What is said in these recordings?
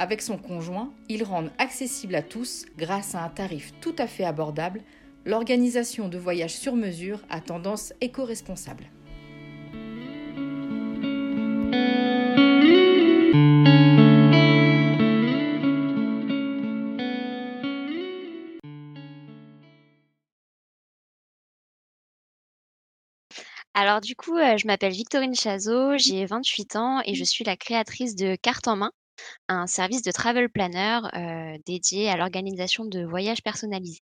Avec son conjoint, ils rendent accessible à tous, grâce à un tarif tout à fait abordable, l'organisation de voyages sur mesure à tendance éco-responsable. Alors du coup, heu, je m'appelle Victorine Chazot, j'ai 28 ans et je suis la créatrice de Carte en main, un service de travel planner, heu, dédié à l'organisation de voyages personnalisés.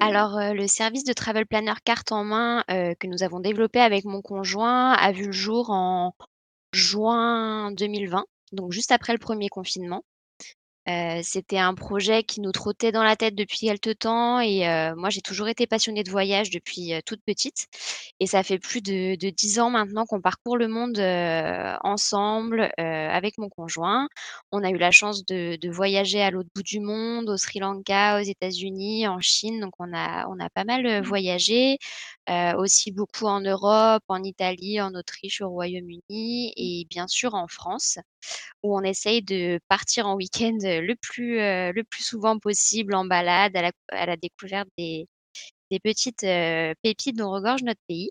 Alors, heu, le service de travel planner Carte en main, heu, que nous avons développé avec mon conjoint a vu le jour en juin 2020, donc juste après le premier confinement. Heu, c'était un projet qui nous trottait dans la tête depuis quelque temps et heu, moi j'ai toujours été passionnée de voyage depuis, heu, toute petite et ça fait plus de 10 ans maintenant qu'on parcourt le monde, ensemble, avec mon conjoint. On a eu la chance de de voyager à l'autre bout du monde, au Sri Lanka, aux États-Unis, en Chine, donc on a on a pas mal, heu, voyagé, aussi beaucoup en Europe, en Italie, en Autriche, au Royaume-Uni et bien sûr en France où on essaye de partir en week-end, le plus, heu, le plus souvent possible en balade à la à la découverte des des petites, heu, pépites dont regorge notre pays.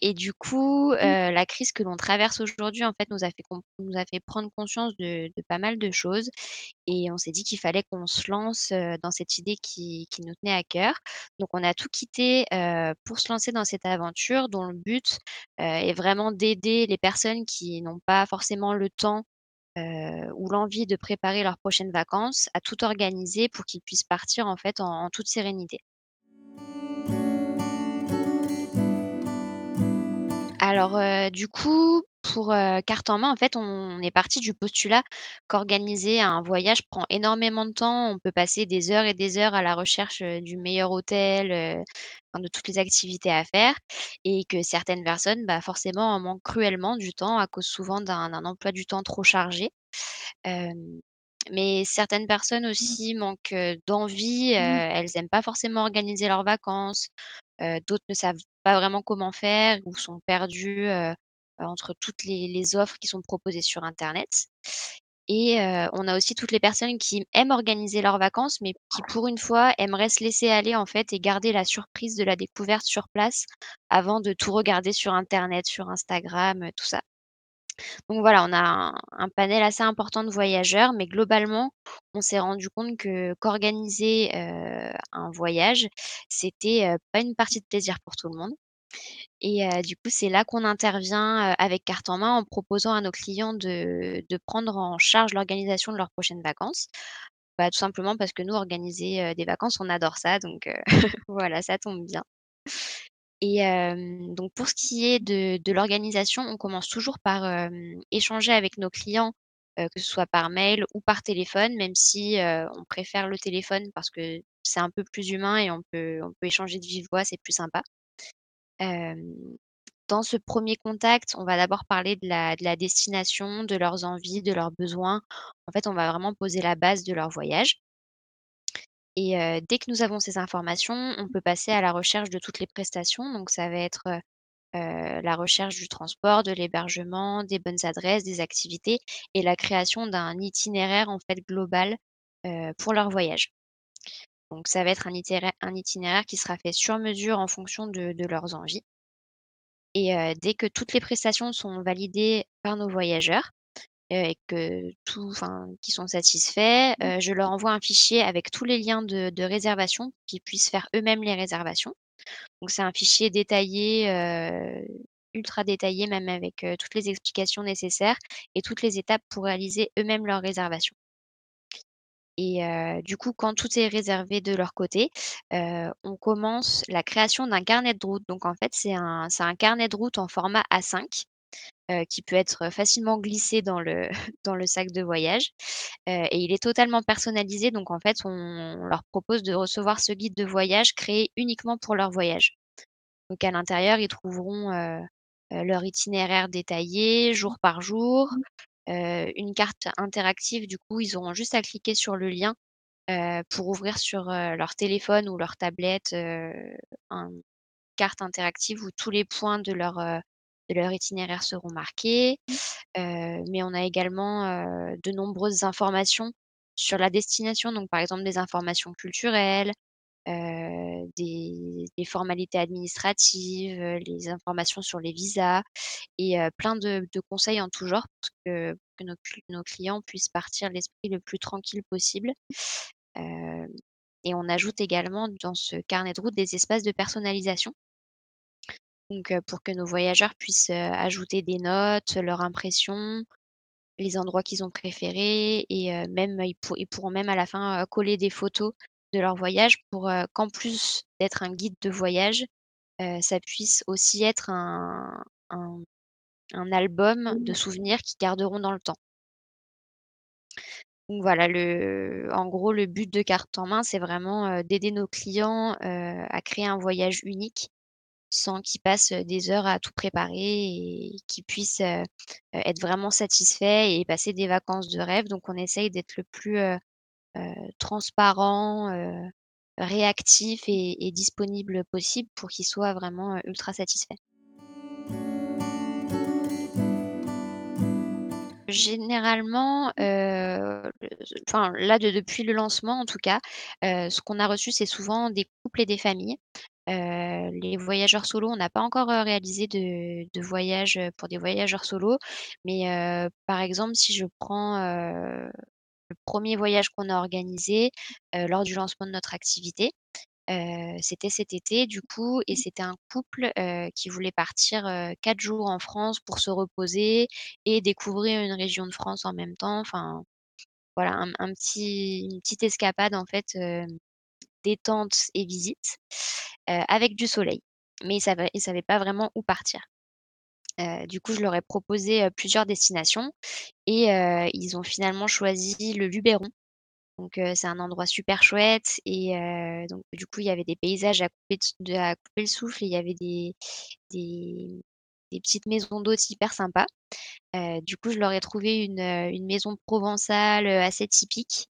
Et du coup, heu, la crise que l'on traverse aujourd'hui, en fait, nous a fait nous a fait prendre conscience de de pas mal de choses et on s'est dit qu'il fallait qu'on se lance, dans cette idée qui qui nous tenait à cœur. Donc on a tout quitté, pour se lancer dans cette aventure dont le but, est vraiment d'aider les personnes qui n'ont pas forcément le temps, heu, ou l'envie de préparer leurs prochaines vacances à tout organiser pour qu'ils puissent partir, en fait, en toute sérénité. Alors, heu, du coup, pour, carte en main, en fait, on est parti du postulat qu'organiser un voyage prend énormément de temps. On peut passer des heures et des heures à la recherche, du meilleur hôtel, enfin, de toutes les activités à faire et que certaines personnes, bah, forcément, en manquent cruellement du temps à cause souvent d'un d'un emploi du temps trop chargé. Mais certaines personnes aussi manquent, d'envie, heu, elles aiment pas forcément organiser leurs vacances, d'autres ne savent pas vraiment comment faire ou sont perdues, entre toutes les offres qui sont proposées sur internet et heu, on a aussi toutes les personnes qui aiment organiser leurs vacances, mais qui pour une fois aimeraient se laisser aller en fait et garder la surprise de la découverte sur place avant de tout regarder sur internet, sur Instagram, tout ça. Donc voilà, on a un panel assez important de voyageurs, mais globalement, on s'est rendu compte que qu'organiser, heu, un voyage, c'était, heu, pas une partie de plaisir pour tout le monde et du coup, c'est là qu'on intervient, avec carte en main en proposant à nos clients de prendre en charge l'organisation de leurs prochaines vacances. Bah, tout simplement parce que nous, organiser, des vacances, on adore ça donc voilà, ça tombe bien. Et donc pour ce qui est de l'organisation, on commence toujours par, échanger avec nos clients, que ce soit par mail ou par téléphone, même si, on préfère le téléphone parce que c'est un peu plus humain et on peut on peut échanger de vive voix, c'est plus sympa. Dans ce premier contact, on va d'abord parler de la de la destination, de leurs envies, de leurs besoins. En fait, on va vraiment poser la base de leur voyage. Et dès que nous avons ces informations, on peut passer à la recherche de toutes les prestations. Donc ça va être, la recherche du transport, de l'hébergement, des bonnes adresses, des activités et la création d'un itinéraire, en fait, global, pour leur voyage. Donc ça va être un itinéraire qui sera fait sur mesure en fonction de de leurs envies et dès que toutes les prestations sont validées par nos voyageurs, et que tout enfin, qu'ils sont satisfaits, heu, je leur envoie un fichier avec tous les liens de de réservation, pour qu'ils puissent faire eux-mêmes les réservations. Donc c'est un fichier détaillé, ultra détaillé, même avec, toutes les explications nécessaires et toutes les étapes pour réaliser eux-mêmes leurs réservations. Et du coup, quand tout est réservé de leur côté, on commence la création d'un carnet de route. Donc en fait, c'est un carnet de route en format A5, heu, qui peut être facilement glissé dans le sac de voyage, et il est totalement personnalisé. Donc en fait, on leur propose de recevoir ce guide de voyage créé uniquement pour leur voyage. Donc à l'intérieur, ils trouveront, leur itinéraire détaillé jour par jour, une carte interactive. Du coup, ils auront juste à cliquer sur le lien, pour ouvrir sur, leur téléphone ou leur tablette, heu, un carte interactive où tous les points de leur, de leur itinéraire seront marqués. Mais on a également, de nombreuses informations sur la destination, donc par exemple des informations culturelles, heu, des formalités administratives, heu, les informations sur les visas et heu, plein de conseils en tout genre pour que nos cl nos clients puissent partir l'esprit le plus tranquille possible. Et on ajoute également dans ce carnet de route des espaces de personnalisation. Donc pour que nos voyageurs puissent, ajouter des notes, leurs impressions, les endroits qu'ils ont préférés et même ils pour ils pourront même à la fin, coller des photos de leur voyage pour, qu'en plus d'être un guide de voyage, ça puisse aussi être un un un album de souvenirs qu'ils garderont dans le temps. Donc voilà, le en gros, le but de Carte en main, c'est vraiment, d'aider nos clients, à créer un voyage unique sans qu'ils passent, des heures à tout préparer et qu'ils puissent, être vraiment satisfaits et passer des vacances de rêve. Donc on essaye d'être le plus, heu, transparent, heu, réactif et disponible possible pour qu'ils soient vraiment, heu, ultra satisfaits. Généralement, enfin là de depuis le lancement en tout cas, ce qu'on a reçu, c'est souvent des couples et des familles. Les voyageurs solos, on n'a pas encore, réalisé de voyage, pour des voyageurs solos. Mais, par exemple, si je prends, le premier voyage qu'on a organisé, lors du lancement de notre activité, c'était cet été du coup et c'était un couple, qui voulait partir, 4 jours en France pour se reposer et découvrir une région de France en même temps. Enfin, voilà, un un petit une petite escapade en fait, détente et visite, avec du soleil. Mais ils savaient ils savaient pas vraiment où partir. Heu, du coup, je leur ai proposé, plusieurs destinations et ils ont finalement choisi le Luberon. Donc c'est un endroit super chouette et donc du coup, il y avait des paysages à couper le souffle et il y avait des petites maisons d'hôtes hyper sympas. Du coup, je leur ai trouvé une, maison provençale, assez typique,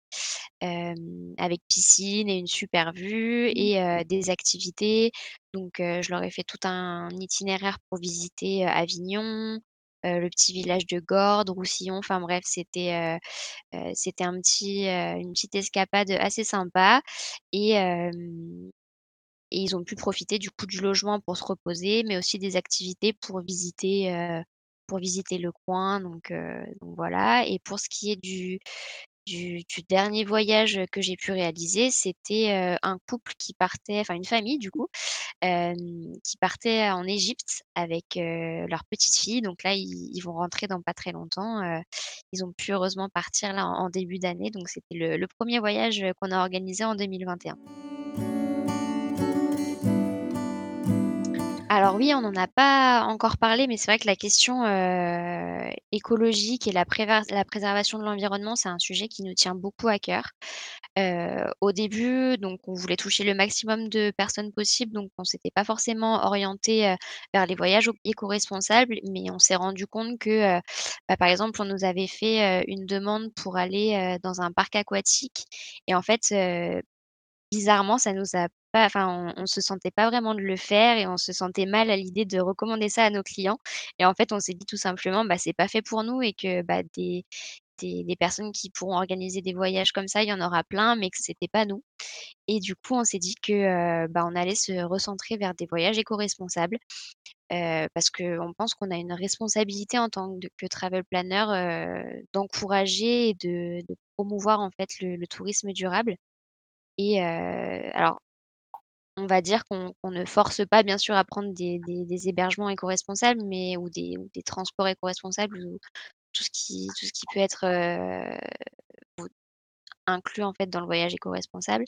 avec piscine et une super vue et heu, des activités. Donc je leur ai fait tout un itinéraire pour visiter, Avignon, le petit village de Gordes, Roussillon, enfin bref, c'était, un petit, une petite escapade, assez sympa et et ils ont pu profiter du coup du logement pour se reposer, mais aussi des activités pour visiter, pour visiter le coin. Donc voilà. Et pour ce qui est du du dernier voyage, que j'ai pu réaliser, c'était, un couple qui partait enfin une famille du coup, qui partait en Égypte avec, leur petite fille. Donc là, ils vont rentrer dans pas très longtemps, ils ont pu heureusement partir là en début d'année, donc c'était le 1 voyage, qu'on a organisé en 2021. Alors oui, on n'en a pas encore parlé, mais c'est vrai que la question, heu, écologique et la préservation de l'environnement, c'est un sujet qui nous tient beaucoup à cœur. Heu, au début, donc on voulait toucher le maximum de personnes possible, donc on s'était pas forcément orienté, heu, vers les voyages éco-responsables, mais on s'est rendu compte que, bah, par exemple, on nous avait fait, une demande pour aller, dans un parc aquatique et en fait, bizarrement, ça nous a pas enfin, on on se sentait pas vraiment de le faire et on se sentait mal à l'idée de recommander ça à nos clients. Et en fait, on s'est dit tout simplement, bah, c'est pas fait pour nous et que, bah, des des personnes qui pourront organiser des voyages comme ça, il y en aura plein, mais que c'était pas nous. Et du coup, on s'est dit que, bah, on allait se recentrer vers des voyages éco-responsables, parce qu'on pense qu'on a une responsabilité en tant que travel planner, d'encourager et de promouvoir, en fait, le tourisme durable et alors on va dire qu'on ne force pas bien sûr à prendre des des des hébergements éco-responsables, mais ou des ou des transports éco-responsables ou tout ce qui tout ce qui peut être, inclus, en fait, dans le voyage éco-responsable,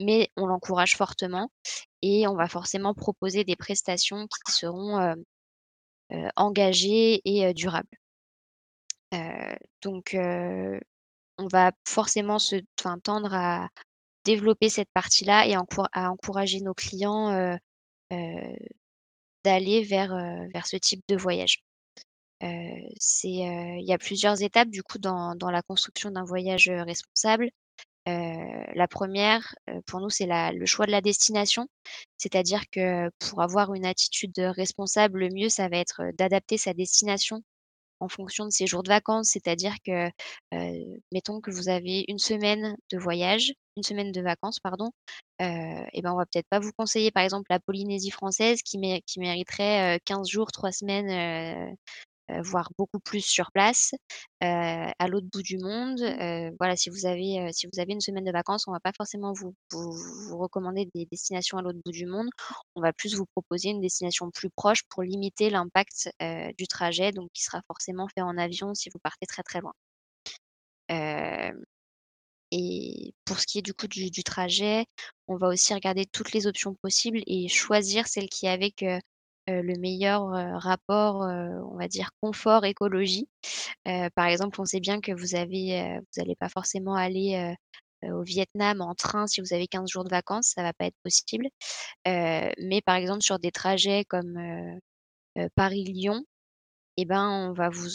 mais on l'encourage fortement et on va forcément proposer des prestations qui seront, engagées et durables. Donc on va forcément se tendre à développer cette partie-là et à encourager nos clients, heu heu, d'aller vers, heu, vers ce type de voyage. Il y a plusieurs étapes du coup dans dans la construction d'un voyage, responsable. La 1re, heu, pour nous, c'est le choix de la destination. C'est-à-dire que pour avoir une attitude, responsable, le mieux, ça va être, d'adapter sa destination en fonction de ses jours de vacances. C'est-à-dire que, mettons que vous avez 1 semaine de voyage, 1 semaine de vacances, pardon, heu et ben, on va peut-être pas vous conseiller, par exemple, la Polynésie française qui mé qui mériterait, heu, 15 jours, 3 semaines, voire beaucoup plus sur place, heu, à l'autre bout du monde. Heu, voilà, si vous avez, si vous avez 1 semaine de vacances, on va pas forcément vous vous recommander des destinations à l'autre bout du monde. On va plus vous proposer une destination plus proche pour limiter l'impact, du trajet, donc qui sera forcément fait en avion si vous partez très, très loin. Et pour ce qui est du coup du trajet, on va aussi regarder toutes les options possibles et choisir celle qui avec, heu heu, le meilleur, heu, rapport, heu, on va dire confort écologie. Par exemple, on sait bien que vous avez, vous allez pas forcément aller, au Vietnam en train si vous avez 15 jours de vacances, ça va pas être possible. Mais par exemple sur des trajets comme, Paris-Lyon et ben, on va vous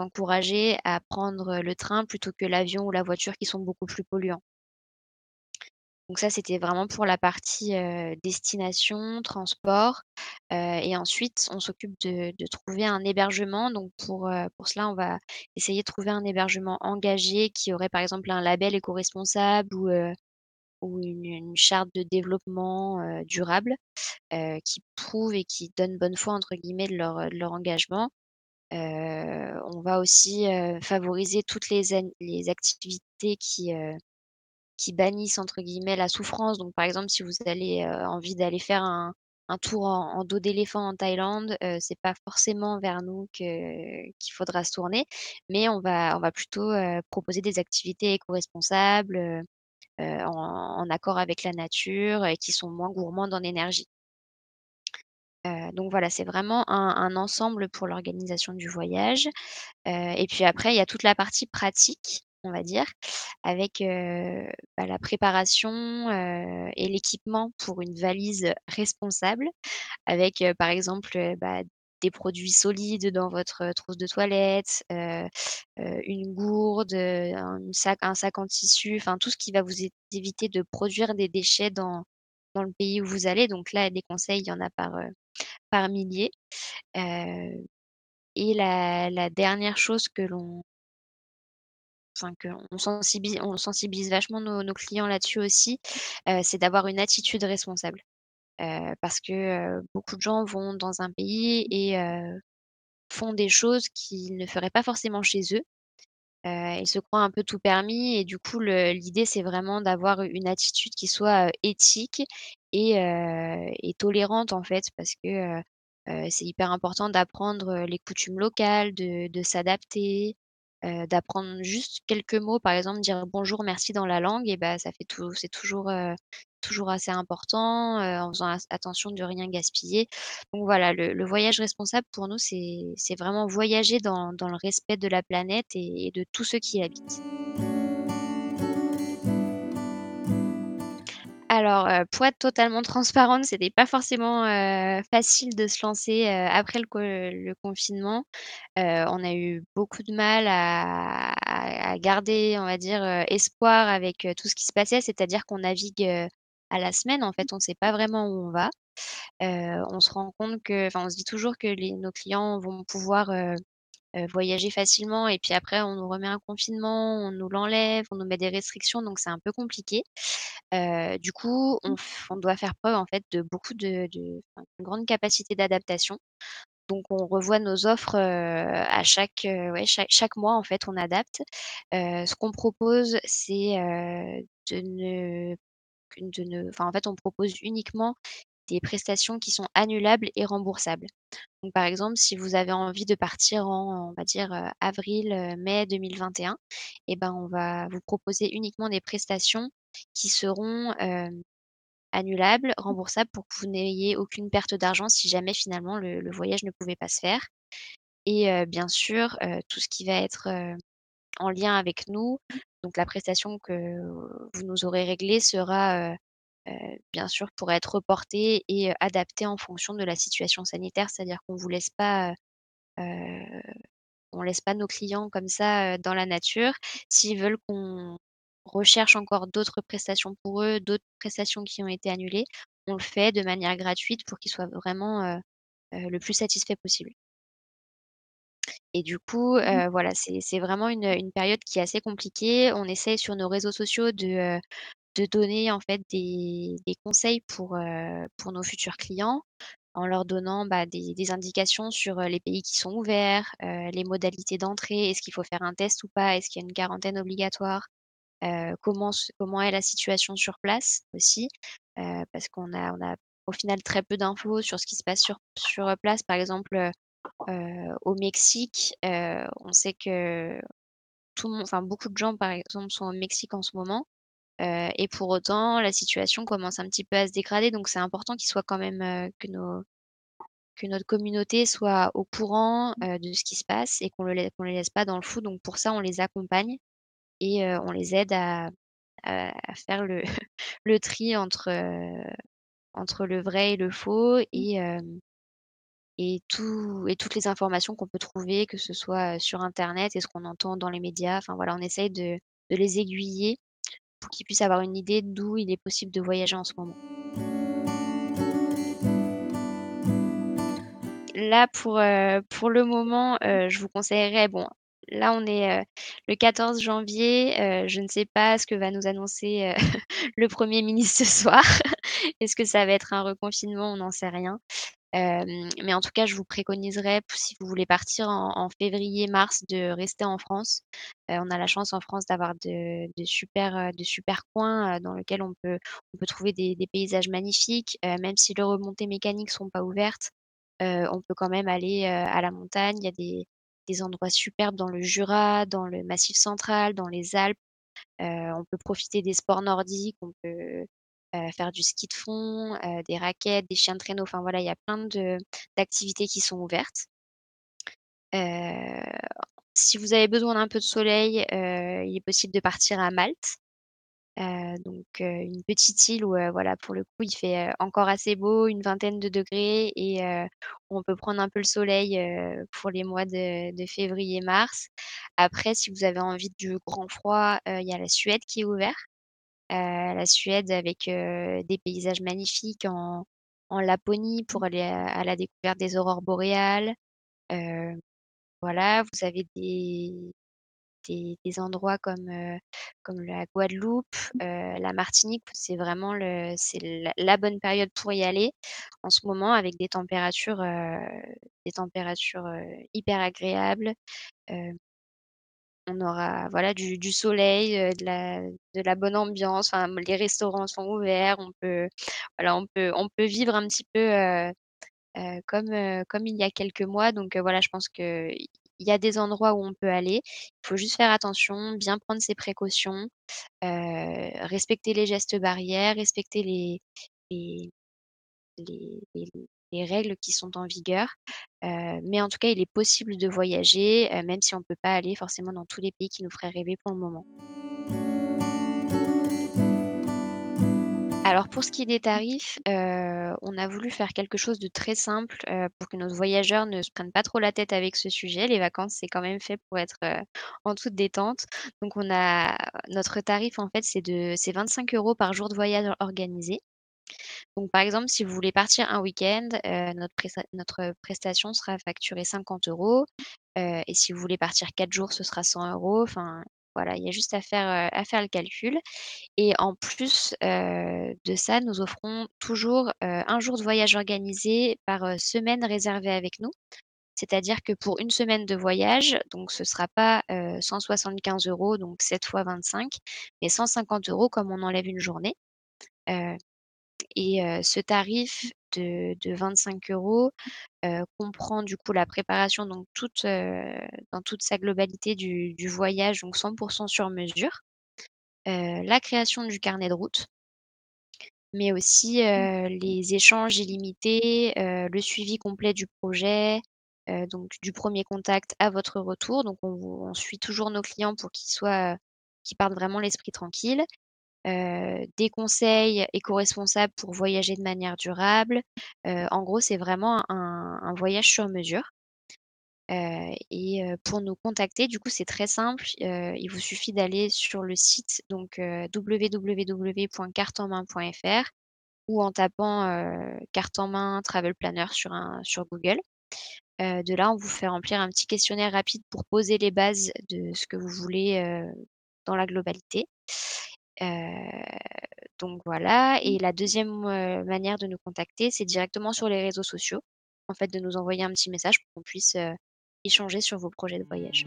encourager à prendre le train plutôt que l'avion ou la voiture qui sont beaucoup plus polluants. Donc ça, c'était vraiment pour la partie, heu, destination, transport, heu et ensuite on s'occupe de de trouver un hébergement. Donc pour, heu, pour cela, on va essayer de trouver un hébergement engagé qui aurait, par exemple, un label éco-responsable ou, ou une une charte de développement, durable, qui prouve et qui donne «bonne foi» entre guillemets de leur, de leur engagement. On va aussi, favoriser toutes les les activités qui, qui «bannissent» entre guillemets la souffrance. Donc par exemple, si vous allez, heu, envie d'aller faire un tour en dos d'éléphant en Thaïlande, heu, c'est pas forcément vers nous qu'il faudra se tourner, mais on va plutôt, heu, proposer des activités éco-responsables, heu, en accord avec la nature et qui sont moins gourmandes en énergie. Donc voilà, c'est vraiment un ensemble pour l'organisation du voyage. Et puis après, il y a toute la partie pratique, on va dire, avec, bah, la préparation, et l'équipement pour une valise responsable avec, par exemple, bah, des produits solides dans votre trousse de toilette, une gourde, un sac un sac en tissu, enfin tout ce qui va vous éviter de produire des déchets dans dans le pays où vous allez. Donc là, des conseils, il y en a par, par milliers. Et la dernière chose que l'on on sensibilise vachement nos clients là-dessus aussi, heu, c'est d'avoir une attitude responsable. Heu, parce que, heu, beaucoup de gens vont dans un pays et font des choses qu'ils ne feraient pas forcément chez eux. Ils se croient un peu tout permis et du coup l'idée c'est vraiment d'avoir une attitude qui soit, éthique et tolérante en fait. Parce que, c'est hyper important d'apprendre, les coutumes locales, de s'adapter, d'apprendre juste quelques mots. Par exemple, dire «bonjour, merci» dans la langue et bah, ça fait tou c'est toujours, heu, toujours assez important, heu, en faisant attention de rien gaspiller. Donc voilà, le le voyage responsable pour nous, c'est c'est vraiment voyager dans dans le respect de la planète et de tous ceux qui y habitent. Alors, heu, pour être totalement transparente, c'était pas forcément, heu, facile de se lancer, heu, après le co le confinement. Heu, on a eu beaucoup de mal à garder, on va dire, espoir avec, tout ce qui se passait. C'est-à-dire qu'on navigue, à la semaine, en fait, on sait pas vraiment où on va. On se rend compte que enfin, on se dit toujours que nos clients vont pouvoir, heu, voyager facilement et puis après on nous remet un confinement, on nous l'enlève, on nous met des restrictions, donc c'est un peu compliqué. Heu, du coup, on f on doit faire preuve, en fait, de beaucoup de de enfin, grande capacité d'adaptation. Donc on revoit nos offres, heu, à chaque, heu, ouais, chaque chaque mois, en fait, on adapte. Heu, ce qu'on propose, c'est, heu, de ne de ne enfin, en fait, on propose uniquement des prestations qui sont annulables et remboursables. Donc par exemple, si vous avez envie de partir en, on va dire, heu, avril, heu, mai 2021 et ben, on va vous proposer uniquement des prestations qui seront, hem, annulables, remboursables pour que vous n'ayez aucune perte d'argent si jamais finalement le voyage ne pouvait pas se faire et bien sûr, tout ce qui va être, en lien avec nous, donc la prestation que vous nous aurez réglée sera, bien sûr pourra être reportée et heu, adaptée en fonction de la situation sanitaire. C'est-à-dire qu'on vous laisse pas, heu, on laisse pas nos clients comme ça, dans la nature. S'ils veulent qu'on recherche encore d'autres prestations pour eux, d'autres prestations qui ont été annulées, on le fait de manière gratuite pour qu'ils soient vraiment, le plus satisfaits possible. Et du coup, Mmh. voilà, c'est vraiment une, une période qui est assez compliquée. On essaie sur nos réseaux sociaux de, de donner en fait des conseils pour, heu, pour nos futurs clients, en leur donnant, bah, des indications sur, heu, les pays qui sont ouverts, heu, les modalités d'entrée. Est-ce qu'il faut faire un test ou pas? Est-ce qu'il y a une quarantaine obligatoire? Comment comment est la situation sur place aussi? Parce qu'on a on a au final très peu d'infos sur ce qui se passe sur sur, place. Par exemple, au Mexique, on sait que tout beaucoup de gens par exemple sont au Mexique en ce moment, heu et pour autant la situation commence un petit peu à se dégrader donc c'est important qu'ils soient quand même, heu, que nos que notre communauté soit au courant, heu, de ce qui se passe et qu'on le lai qu'on les laisse pas dans le flou. Donc pour ça on les accompagne et on les aide à à à faire le le tri entre, entre le vrai et le faux et hem et tout et toutes les informations qu'on peut trouver, que ce soit, sur internet et ce qu'on entend dans les médias. Enfin voilà, on essaye de de les aiguiller pour qu'ils puissent avoir une idée d'où il est possible de voyager en ce moment. Là pour, heu, pour le moment, heu, je vous conseillerais bon, là on est, heu, le 14 janvier, je ne sais pas ce que va nous annoncer, le premier ministre ce soir. Est-ce que ça va être un reconfinement? On n'en sait rien. Mais en tout cas, je vous préconiserais si vous voulez partir en février-mars, de rester en France. On a la chance en France d'avoir de super, de super coins, dans lequel on peut on peut trouver des paysages magnifiques, même si les remontées mécaniques sont pas ouvertes, on peut quand même aller, à la montagne. Il y a des endroits superbes dans le Jura, dans le Massif central, dans les Alpes. On peut profiter des sports nordiques, faire du ski de fond, des raquettes, des chiens de traîneau, enfin voilà, il y a plein d'activités qui sont ouvertes. Si vous avez besoin d'un peu de soleil, il est possible de partir à Malte. Donc une petite île où, voilà, pour le coup, il fait, encore assez beau, une vingtaine de degrés et on peut prendre un peu le soleil, pour les mois de février-mars. Après, si vous avez envie du grand froid, il y a la Suède qui est ouvert. La Suède avec, des paysages magnifiques en en Laponie pour aller à à la découverte des aurores boréales. Voilà, vous avez des des des endroits comme, comme la Guadeloupe, heu, la Martinique, c'est vraiment le c'est la la bonne période pour y aller en ce moment avec des températures, des températures, hyper agréables. On aura voilà du du soleil, heu, de la de la bonne ambiance, enfin les restaurants sont ouverts, on peut voilà, on peut on peut vivre un petit peu, heu heu, comme, comme il y a quelques mois donc voilà, je pense qu'il y a des endroits où on peut aller. Il faut juste faire attention, bien prendre ses précautions, respecter les gestes barrières, respecter les les règles qui sont en vigueur. Mais en tout cas, il est possible de voyager, même si on ne peut pas aller forcément dans tous les pays qui nous feraient rêver pour le moment. Alors pour ce qui est des tarifs, on a voulu faire quelque chose de très simple, pour que nos voyageurs ne se prennent pas trop la tête avec ce sujet. Les vacances, c'est quand même fait pour être, en toute détente. Donc on a notre tarif en fait, c'est de c'est 25 euros par jour de voyage organisé. Donc par exemple, si vous voulez partir un week-end, heu, notre presta notre prestation sera facturée 50 euros. Heu et si vous voulez partir 4 jours, ce sera 100 euros. Enfin voilà, il y a juste à faire, faire le calcul. Et en plus, de ça, nous offrons toujours, 1 jour de voyage organisé par, semaine réservée avec nous. C'est-à-dire que pour une semaine de voyage, donc ce sera pas, heu, 175 euros, donc 7 fois 25, mais 150 euros comme on enlève une journée. Et ce tarif de de 25 euros comprend du coup la préparation donc toute, dans toute sa globalité du du voyage, donc 100% sur mesure, la création du carnet de route mais aussi, les échanges illimités, le suivi complet du projet, donc du premier contact à votre retour. Donc on on suit toujours nos clients pour qu'ils soient, qu'ils partent vraiment l'esprit tranquille. Des conseils éco-responsables pour voyager de manière durable. en gros, c'est vraiment un voyage sur mesure. et pour nous contacter, du coup, c'est très simple. il vous suffit d'aller sur le site donc www.cartenmain.fr ou en tapant, carte en main travel planner sur Google. de là, on vous fait remplir un petit questionnaire rapide pour poser les bases de ce que vous voulez, dans la globalité. Donc voilà et la deuxième manière de nous contacter, c'est directement sur les réseaux sociaux. En fait, de nous envoyer un petit message pour qu'on puisse, échanger sur vos projets de voyage.